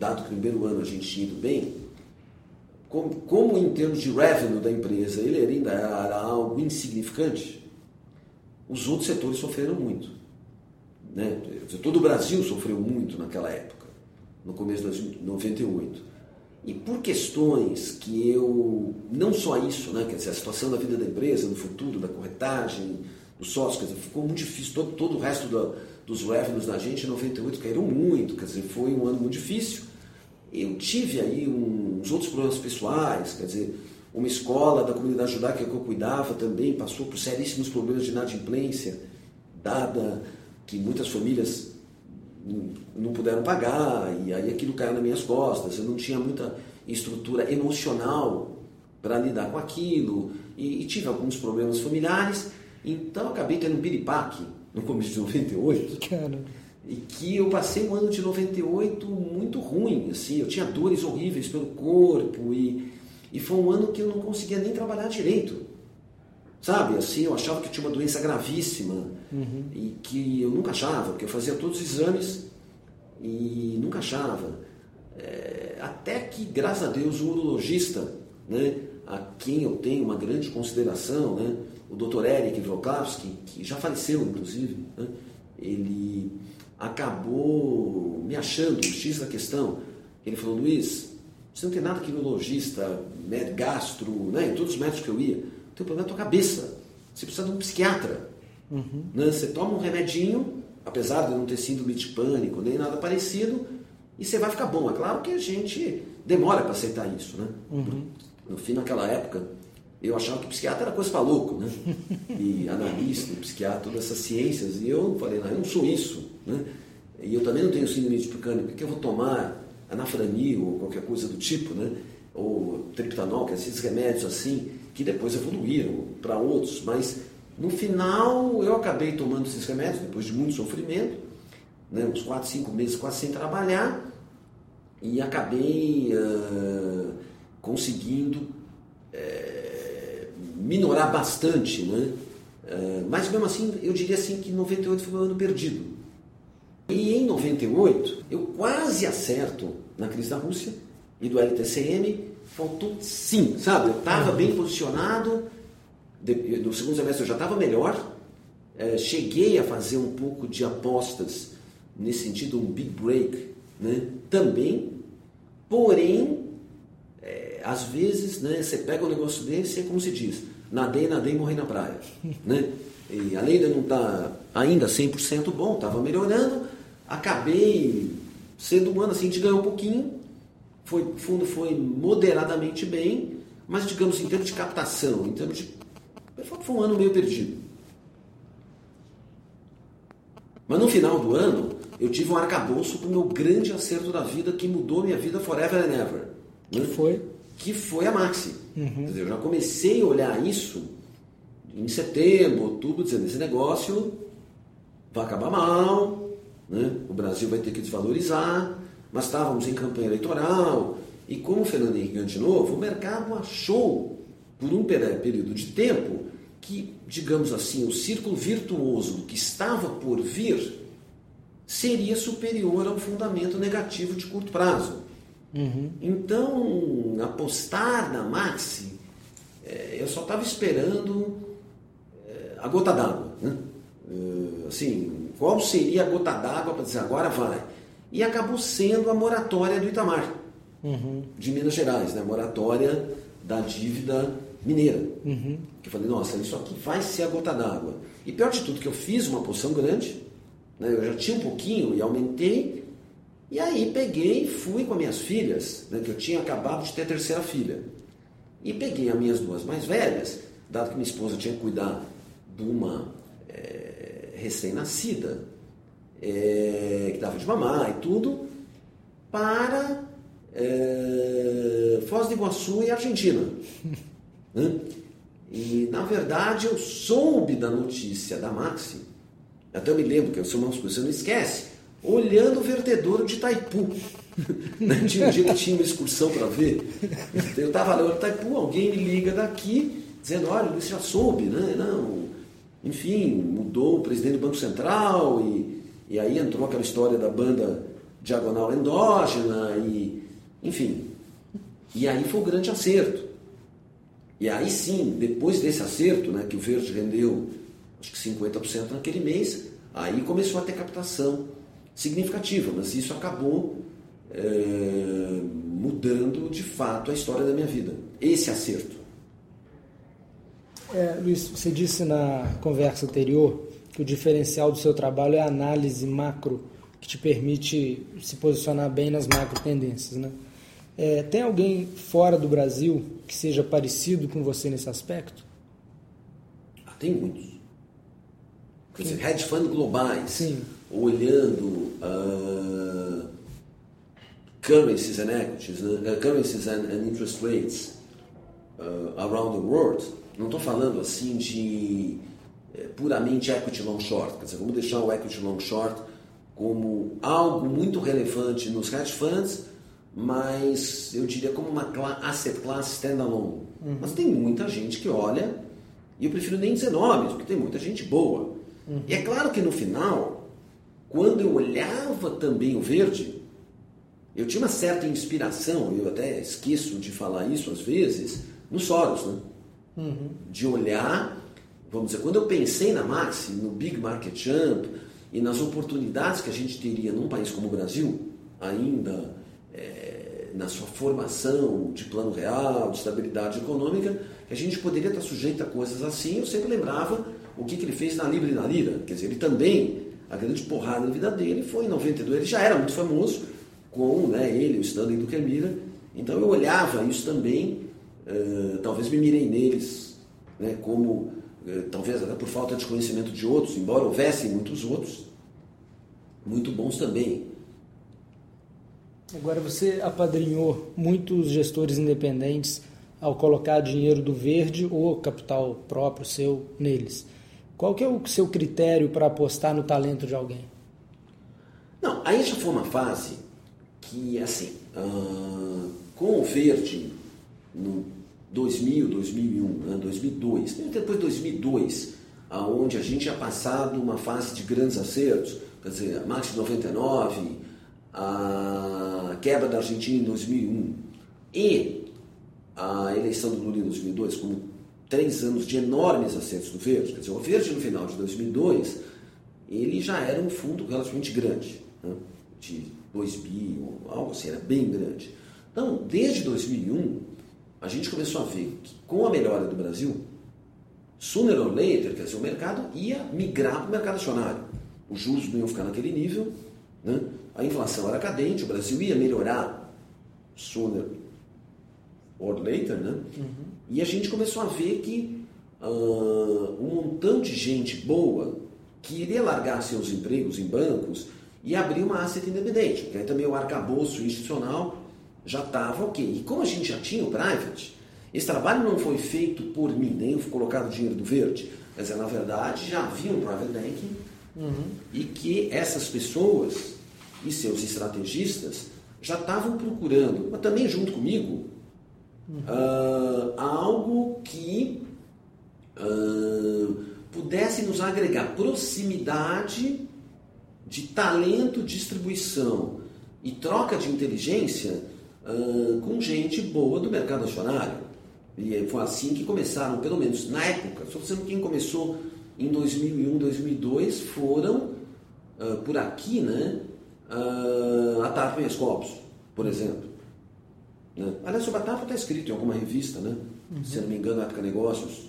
dado que no primeiro ano a gente tinha ido bem, como, como em termos de revenue da empresa ele ainda era algo insignificante, os outros setores sofreram muito. Né? Todo o Brasil sofreu muito naquela época, no começo de 98. E por questões que eu, não só isso, né? quer dizer, a situação da vida da empresa no futuro, da corretagem, dos sócios, quer dizer, ficou muito difícil, todo, todo o resto da, dos revenues da gente em 98 caíram muito, quer dizer, foi um ano muito difícil. Eu tive aí uns outros problemas pessoais, quer dizer, uma escola da comunidade judaica que eu cuidava também passou por seríssimos problemas de inadimplência, dada que muitas famílias não puderam pagar, e aí aquilo caiu nas minhas costas. Eu não tinha muita estrutura emocional para lidar com aquilo, e, e, tive alguns problemas familiares, então acabei tendo um piripaque no começo de 98. Cara. E que eu passei um ano de 98 muito ruim, assim, eu tinha dores horríveis pelo corpo e e foi um ano que eu não conseguia nem trabalhar direito. Sabe, assim, eu achava que tinha uma doença gravíssima uhum. e que eu nunca achava, porque eu fazia todos os exames e nunca achava. É, até que, graças a Deus, o urologista, né, a quem eu tenho uma grande consideração, né, o Dr. Eric Wrokowski, que já faleceu, inclusive, né, ele acabou me achando X da questão. Ele falou, Luiz, você não tem nada que urologista, médico, gastro, né? em todos os médicos que eu ia. O teu problema é a tua cabeça. Você precisa de um psiquiatra. Uhum. Né? Você toma um remedinho, apesar de não ter síndrome de pânico, nem nada parecido, e você vai ficar bom. É claro que a gente demora para aceitar isso. Né? Uhum. No fim, naquela época, eu achava que psiquiatra era coisa para louco, né? E analista, psiquiatra, todas essas ciências. E eu falei, não, eu não sou isso. Né? E eu também não tenho síndrome de pânico. O que eu vou tomar? anafranil ou qualquer coisa do tipo, né? ou triptanol, que é esses remédios assim, que depois evoluíram para outros, mas no final eu acabei tomando esses remédios, depois de muito sofrimento, né? uns 4, 5 meses quase sem trabalhar, e acabei uh, conseguindo uh, minorar bastante, né? Uh, mas mesmo assim, eu diria assim que 98 foi um ano perdido. E em 98, eu quase acerto na crise da Rússia e do LTCM, faltou sim, sabe? Eu estava bem posicionado, no segundo semestre eu já estava melhor, é, cheguei a fazer um pouco de apostas nesse sentido, um big break né? também, porém, é, às vezes né, você pega um negócio desse é como se diz, nadei, nadei, morri na praia. né? E além de não estar tá ainda 100% bom, estava melhorando, acabei sendo um ano assim, a gente ganhou um pouquinho, foi, o fundo foi moderadamente bem, mas digamos em termos de captação, em termos de. Foi um ano meio perdido. Mas no final do ano, eu tive um arcabouço para o meu grande acerto da vida que mudou minha vida forever and ever. Que né? foi? Que foi a Maxi. Uhum. Dizer, eu já comecei a olhar isso em setembro, outubro, dizendo: esse negócio vai acabar mal, né? O Brasil vai ter que desvalorizar, mas estávamos em campanha eleitoral e como o Fernando Henrique ganhou de novo, o mercado achou por um período de tempo que, digamos assim, o círculo virtuoso do que estava por vir seria superior ao fundamento negativo de curto prazo. Uhum. Então, apostar na Maxi, é, eu só estava esperando é, a gota d'água. Né? É, assim, qual seria a gota d'água para dizer agora vai? E acabou sendo a moratória do Itamar, uhum. de Minas Gerais, né? a moratória da dívida mineira. Uhum. Que eu falei, nossa, isso aqui vai ser a gota d'água. E pior de tudo, que eu fiz uma poção grande, né? eu já tinha um pouquinho e aumentei, e aí peguei e fui com as minhas filhas, né? que eu tinha acabado de ter a terceira filha. E peguei as minhas duas mais velhas, dado que minha esposa tinha que cuidar de uma recém-nascida, é, que dava de mamar e tudo, para é, Foz do Iguaçu e Argentina. [laughs] E, na verdade, eu soube da notícia da Maxi, até eu me lembro que eu sou uma coisa, você não esquece, olhando o vertedouro de Itaipu. [laughs] Né? tinha um dia que tinha uma excursão para ver. Eu estava lá, Itaipu, alguém me liga daqui, dizendo, olha, você já soube, né? Não, enfim, mudou o presidente do Banco Central e, e aí entrou aquela história da banda diagonal endógena e, enfim. E aí foi o grande acerto. E aí sim, depois desse acerto, né, que o verde rendeu acho que 50% naquele mês, aí começou a ter captação significativa, mas isso acabou é, mudando de fato a história da minha vida. Esse acerto. É, Luiz, você disse na conversa anterior que o diferencial do seu trabalho é a análise macro, que te permite se posicionar bem nas macro tendências. Né? É, tem alguém fora do Brasil que seja parecido com você nesse aspecto? Ah, tem muitos. Quer dizer, hedge fund globais, Sim. Olhando uh, currencies and equities, né? uh, currencies and, and, interest rates uh, around the world. Não estou falando assim de é, puramente equity long short. Quer dizer, vamos deixar o equity long short como algo muito relevante nos hedge funds, mas eu diria como uma asset class standalone. Uhum. Mas tem muita gente que olha, e eu prefiro nem dizer nomes, porque tem muita gente boa. Uhum. E é claro que no final, quando eu olhava também o verde, eu tinha uma certa inspiração, eu até esqueço de falar isso às vezes, no Soros, né? Uhum. De olhar, vamos dizer, quando eu pensei na Maxi, no Big Market Jump e nas oportunidades que a gente teria num país como o Brasil, ainda é, na sua formação de plano real, de estabilidade econômica, que a gente poderia estar sujeito a coisas assim, eu sempre lembrava o que, que ele fez na Libra e na Lira. Quer dizer, ele também, a grande porrada na vida dele foi em 92, ele já era muito famoso com né, ele, o Stanley do Miller. Então eu olhava isso também, uh, talvez me mirei neles, né, como, uh, talvez até por falta de conhecimento de outros, embora houvessem muitos outros, muito bons também. Agora você apadrinhou muitos gestores independentes ao colocar dinheiro do verde ou capital próprio seu neles. Qual que é o seu critério para apostar no talento de alguém? Não, aí já foi uma fase que, assim, uh, com o verde no 2000, 2001, né, 2002, depois de 2002, aonde a gente tinha passado uma fase de grandes acertos, quer dizer, a Max 99, a quebra da Argentina em 2001 e a eleição do Lula em 2002, como três anos de enormes acertos do Verde. Quer dizer, o Verde no final de 2002, ele já era um fundo relativamente grande, né? de 2 bi, algo assim, era bem grande. Então, desde 2001, a gente começou a ver que com a melhora do Brasil, sooner or later, quer dizer, o mercado ia migrar para o mercado acionário. Os juros não iam ficar naquele nível, né? a inflação era cadente, o Brasil ia melhorar sooner or later, né? Uhum. E a gente começou a ver que uh, um montão de gente boa que iria largar seus empregos em bancos e abrir uma asset independente, porque aí também o arcabouço institucional já estava ok. E como a gente já tinha o private, esse trabalho não foi feito por mim, nem eu colocado o dinheiro do verde. Quer dizer, na verdade, já havia um private banking uhum. e que essas pessoas e seus estrategistas já estavam procurando, mas também junto comigo, uh, algo que uh, pudesse nos agregar proximidade de talento, distribuição e troca de inteligência uh, com gente boa do mercado acionário. E foi assim que começaram, pelo menos na época, só dizendo quem começou em 2001, 2002, foram por aqui, né? A Tarpa e Escopos, por exemplo. Né? Aliás, sobre a TAP está escrito em alguma revista, né? Uhum. se não me engano, Ética Negócios,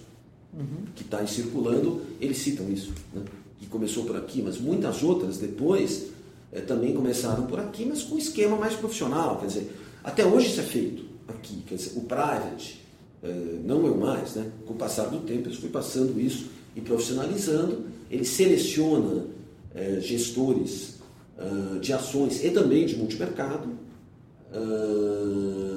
uhum. que está circulando, eles citam isso. Né? Que começou por aqui, mas muitas outras depois é, também começaram por aqui, mas com um esquema mais profissional. Quer dizer, até hoje isso é feito aqui. Quer dizer, o private, é, não eu mais, né? com o passar do tempo, eu fui passando isso e profissionalizando. Ele seleciona é, gestores uh, de ações e também de multimercado uh,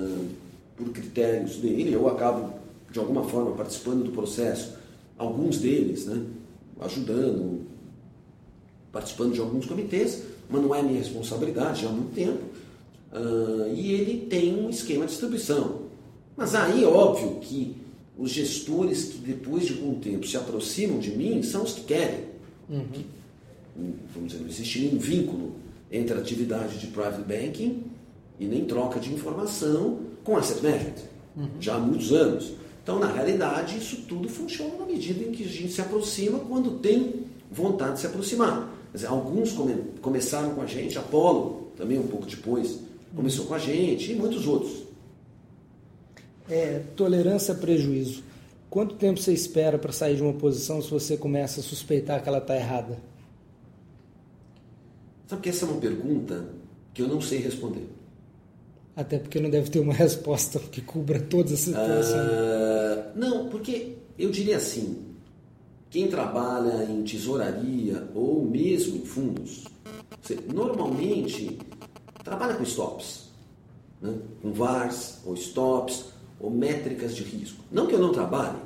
por critérios dele, eu acabo de alguma forma participando do processo, alguns deles, né, ajudando, participando de alguns comitês, mas não é minha responsabilidade já há muito tempo. Uh, e ele tem um esquema de distribuição. Mas aí, óbvio que os gestores que depois de algum tempo se aproximam de mim são os que querem. Uhum. Que, vamos dizer, não existe nenhum vínculo entre a atividade de private banking e nem troca de informação com asset management, uhum. já há muitos anos. Então, na realidade, isso tudo funciona na medida em que a gente se aproxima quando tem vontade de se aproximar. Dizer, alguns come, começaram com a gente, Apolo também um pouco depois começou com a gente e muitos outros. É, tolerância a prejuízo. Quanto tempo você espera para sair de uma posição se você começa a suspeitar que ela está errada? Sabe que essa é uma pergunta que eu não sei responder. Até porque não deve ter uma [laughs] resposta que cubra todas as situações. Uh, não, porque eu diria assim: quem trabalha em tesouraria ou mesmo em fundos, normalmente trabalha com stops, né? com VARs ou stops ou métricas de risco. Não que eu não trabalhe,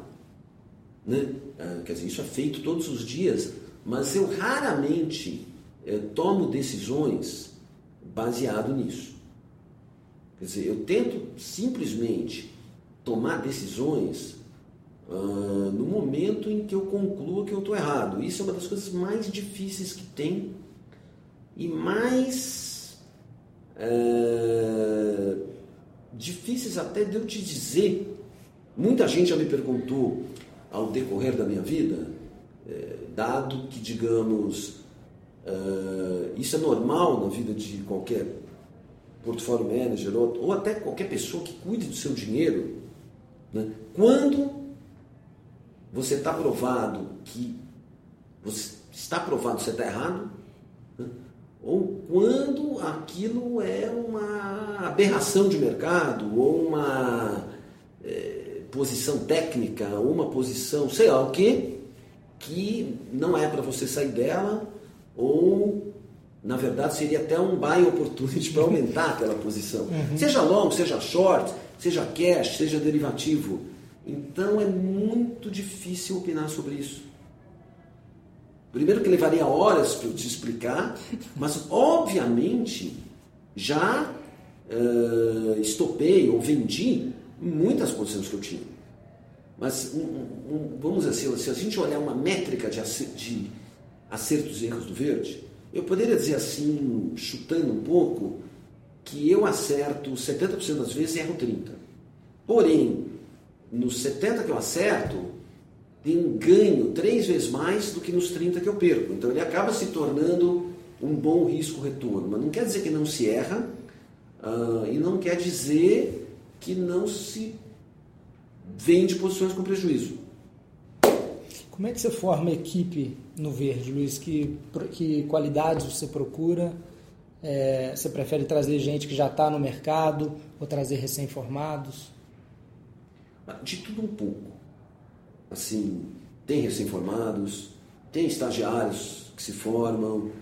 né? Uh, quer dizer, isso é feito todos os dias, mas eu raramente uh, tomo decisões baseado nisso. Quer dizer, eu tento simplesmente tomar decisões uh, no momento em que eu concluo que eu estou errado. Isso é uma das coisas mais difíceis que tem e mais uh, difíceis até de eu te dizer. Muita gente já me perguntou ao decorrer da minha vida, uh, dado que, digamos, isso é normal na vida de qualquer portfólio manager ou, ou até qualquer pessoa que cuide do seu dinheiro, né? quando você está provado que você está provado que você está errado, né? ou quando aquilo é uma aberração de mercado, ou uma é, posição técnica, ou uma posição, sei lá o que, que não é para você sair dela, ou na verdade, seria até um buy opportunity para aumentar aquela posição. Uhum. Seja long, seja short, seja cash, seja derivativo. Então é muito difícil opinar sobre isso. Primeiro que levaria horas para eu te explicar, [laughs] mas obviamente já uh, estopei ou vendi muitas posições que eu tinha. Mas um, um, vamos dizer assim, se a gente olhar uma métrica de, de acertos e erros do verde, eu poderia dizer assim, chutando um pouco, que eu acerto 70% das vezes e erro 30%. Porém, nos 70% que eu acerto, tem um ganho três vezes mais do que nos 30% que eu perco. Então ele acaba se tornando um bom risco-retorno. Mas não quer dizer que não se erra uh, e não quer dizer que não se vende posições com prejuízo. Como é que você forma equipe no verde, Luiz? Que, que qualidades você procura? É, você prefere trazer gente que já está no mercado ou trazer recém-formados? De tudo um pouco. Assim, tem recém-formados, tem estagiários que se formam,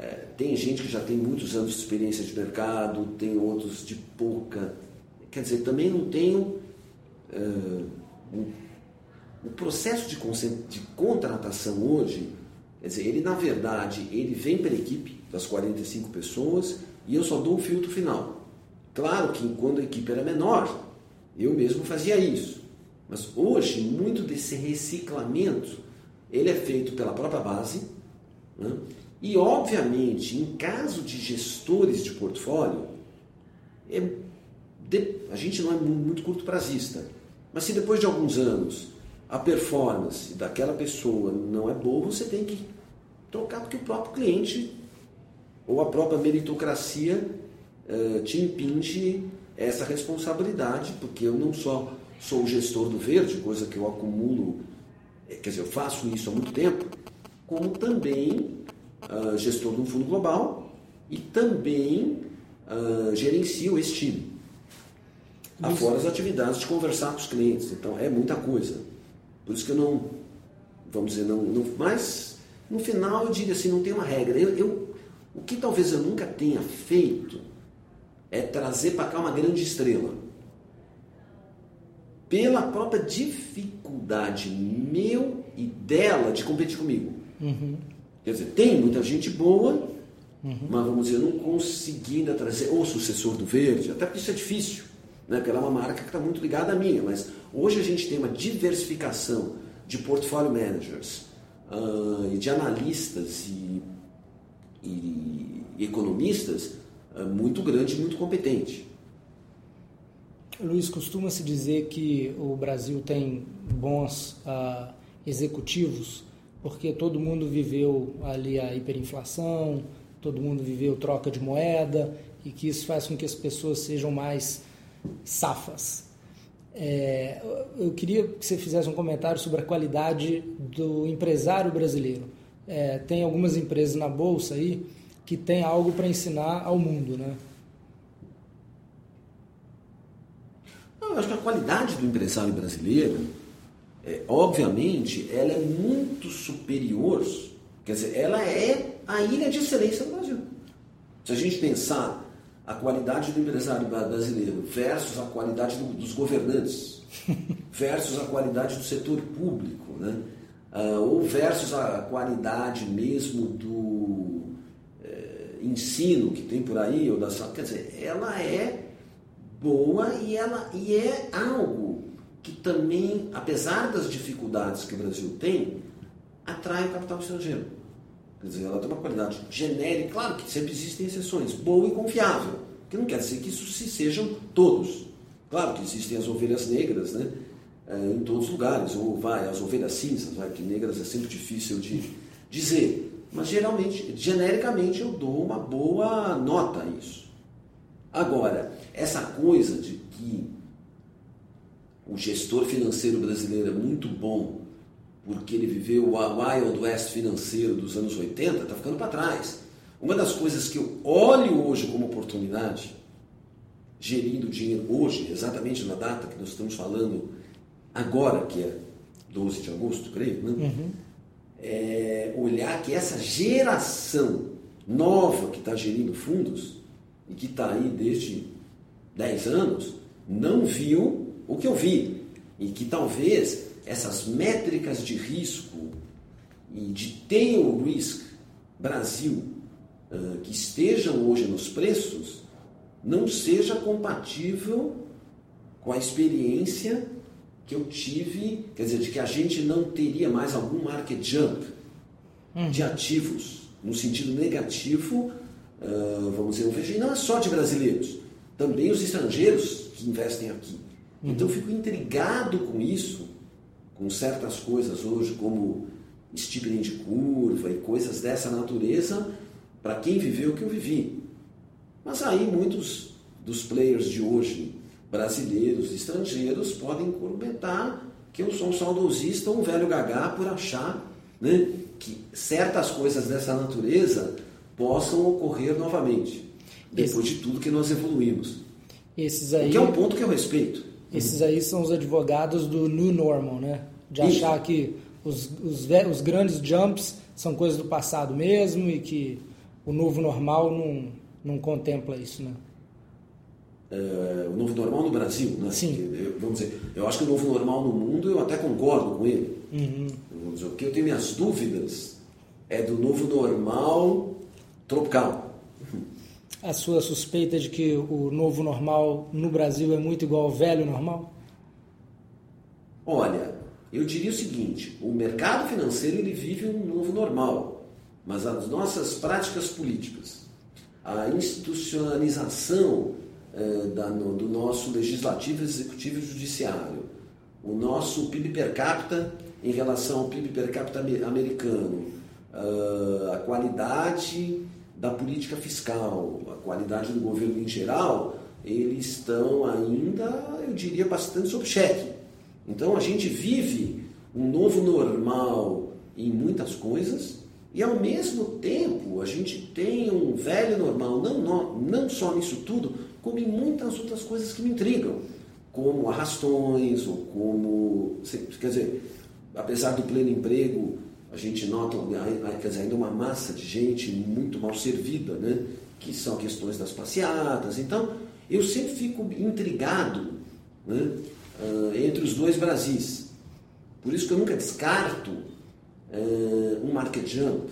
é, tem gente que já tem muitos anos de experiência de mercado, tem outros de pouca. Quer dizer, também não tenho é, o processo de, de contratação hoje, quer dizer, ele na verdade, ele vem pela equipe das 45 pessoas e eu só dou o filtro final. Claro que quando a equipe era menor, eu mesmo fazia isso. Mas hoje, muito desse reciclamento, ele é feito pela própria base. Né? E, obviamente, em caso de gestores de portfólio, é de, a gente não é muito curto prazista. Mas se depois de alguns anos a performance daquela pessoa não é boa, você tem que trocar porque o próprio cliente ou a própria meritocracia uh, te impinge essa responsabilidade, porque eu não só sou o gestor do verde, coisa que eu acumulo, eh, quer dizer, eu faço isso há muito tempo, como também uh, gestor de um fundo global e também uh, gerencio esse time. Afora as atividades de conversar com os clientes. Então, é muita coisa. Por isso que eu não, vamos dizer, não, não mas no final eu digo assim, não tem uma regra. Eu, eu, o que talvez eu nunca tenha feito é trazer para cá uma grande estrela. Pela própria dificuldade meu e dela de competir comigo. Uhum. Quer dizer, tem muita gente boa, uhum. mas vamos dizer, não consegui ainda trazer o sucessor do verde, até porque isso é difícil, né? porque ela é uma marca que está muito ligada à minha, mas hoje a gente tem uma diversificação de portfólio managers uh, e de analistas e, e, economistas uh, muito grande e muito competente. Luiz, costuma-se dizer que o Brasil tem bons uh, executivos porque todo mundo viveu ali a hiperinflação, todo mundo viveu troca de moeda e que isso faz com que as pessoas sejam mais safas. É, eu queria que você fizesse um comentário sobre a qualidade do empresário brasileiro. É, tem algumas empresas na bolsa aí que tem algo para ensinar ao mundo, né? Eu acho que a qualidade do empresário brasileiro é, obviamente, ela é muito superior, quer dizer, ela é a ilha de excelência do Brasil. Se a gente pensar a qualidade do empresário brasileiro versus a qualidade do, dos governantes, [laughs] versus a qualidade do setor público, né? Uh, ou versus a qualidade mesmo do eh, ensino que tem por aí, ou da quer dizer, ela é boa e, ela, e é algo que também, apesar das dificuldades que o Brasil tem, atrai o capital estrangeiro. Quer dizer, ela tem uma qualidade genérica, claro que sempre existem exceções, boa e confiável, que não quer dizer que isso se sejam todos. Claro que existem as ovelhas negras, né? É, em todos os lugares, ou vai, as ovelhas cinzas, vai, que negras é sempre difícil de dizer. Mas geralmente, genericamente, eu dou uma boa nota a isso. Agora, essa coisa de que o gestor financeiro brasileiro é muito bom porque ele viveu o Wild West financeiro dos anos 80, está ficando para trás. Uma das coisas que eu olho hoje como oportunidade, gerindo dinheiro hoje, exatamente na data que nós estamos falando agora, que é 12 de agosto, creio, né? Uhum. é olhar que essa geração nova que está gerindo fundos e que está aí desde 10 anos, não viu o que eu vi, e que talvez essas métricas de risco e de tail risk Brasil que estejam hoje nos preços não seja compatível com a experiência que eu tive, quer dizer, de que a gente não teria mais algum market jump hum. de ativos no sentido negativo, vamos dizer, vejo, não é só de brasileiros, também os estrangeiros que investem aqui. Então eu fico intrigado com isso, com certas coisas hoje, como steepening de curva e coisas dessa natureza, para quem viveu o que eu vivi. Mas aí muitos dos players de hoje, brasileiros e estrangeiros, podem comentar que eu sou um saudosista, um velho gagá, por achar né, que certas coisas dessa natureza possam ocorrer novamente, depois Esse... de tudo que nós evoluímos. Esses aí... O que é um ponto que eu respeito. Esses aí são os advogados do new normal, né? De achar Isso. que os, os, os, grandes jumps são coisas do passado mesmo e que o novo normal não, não contempla isso, né? É, o novo normal no Brasil, né? Sim. Eu, vamos dizer, eu acho que o novo normal no mundo eu até concordo com ele. Uhum. Vamos dizer, o que eu tenho minhas dúvidas é do novo normal tropical a sua suspeita de que o novo normal no Brasil é muito igual ao velho normal? Olha, eu diria o seguinte: o mercado financeiro ele vive um novo normal, mas as nossas práticas políticas, a institucionalização eh, da, no, do nosso legislativo, executivo e judiciário, o nosso PIB per capita em relação ao PIB per capita americano, uh, a qualidade da política fiscal, a qualidade do governo em geral, eles estão ainda, eu diria, bastante sob cheque. Então a gente vive um novo normal em muitas coisas e ao mesmo tempo a gente tem um velho normal, não, não só nisso tudo, como em muitas outras coisas que me intrigam, como arrastões ou como, quer dizer, apesar do pleno emprego, a gente nota quer dizer, ainda uma massa de gente muito mal servida, né? que são questões das passeatas. Então, eu sempre fico intrigado né, uh, entre os dois Brasis. Por isso que eu nunca descarto uh, um market jump,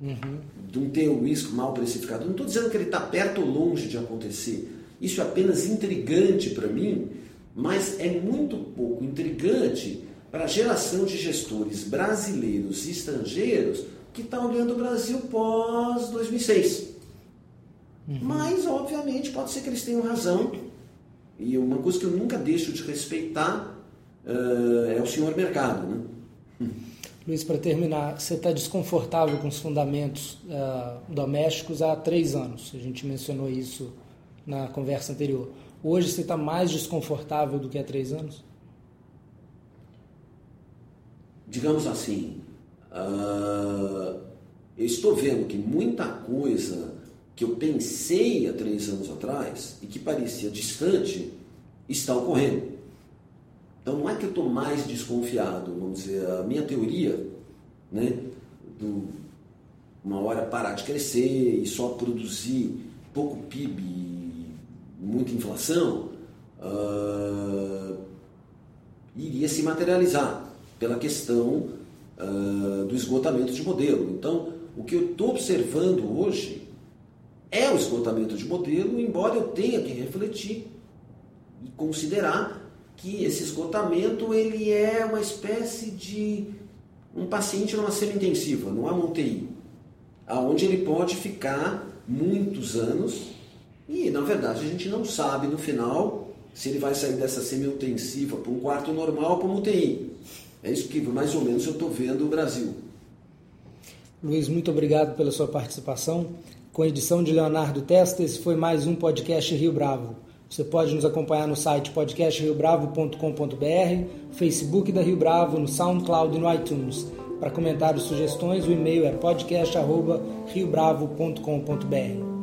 uhum. de um tail risk mal precificado. Não estou dizendo que ele está perto ou longe de acontecer. Isso é apenas intrigante para mim, mas é muito pouco intrigante para a geração de gestores brasileiros e estrangeiros que está olhando o Brasil pós 2006. Uhum. Mas, obviamente, pode ser que eles tenham razão. E uma coisa que eu nunca deixo de respeitar uh, é o senhor mercado. Né? [laughs] Luiz, para terminar, você está desconfortável com os fundamentos uh, domésticos há três anos. A gente mencionou isso na conversa anterior. Hoje você está mais desconfortável do que há três anos? Digamos assim, uh, eu estou vendo que muita coisa que eu pensei há três anos atrás e que parecia distante está ocorrendo. Então não é que eu estou mais desconfiado, vamos dizer, a minha teoria, né, do uma hora parar de crescer e só produzir pouco PIB e muita inflação, uh, iria se materializar pela questão uh, do esgotamento de modelo. Então, o que eu estou observando hoje é o esgotamento de modelo, embora eu tenha que refletir e considerar que esse esgotamento ele é uma espécie de um paciente numa semi-intensiva, não é uma UTI, aonde ele pode ficar muitos anos e, na verdade, a gente não sabe no final se ele vai sair dessa semi-intensiva para um quarto normal ou para uma UTI. É isso que mais ou menos eu estou vendo o Brasil. Luiz, muito obrigado pela sua participação. Com edição de Leonardo Testa, esse foi mais um podcast Rio Bravo. Você pode nos acompanhar no site podcastriobravo.com.br, Facebook da Rio Bravo, no SoundCloud e no iTunes. Para comentários e sugestões, o e-mail é podcast.riobravo.com.br.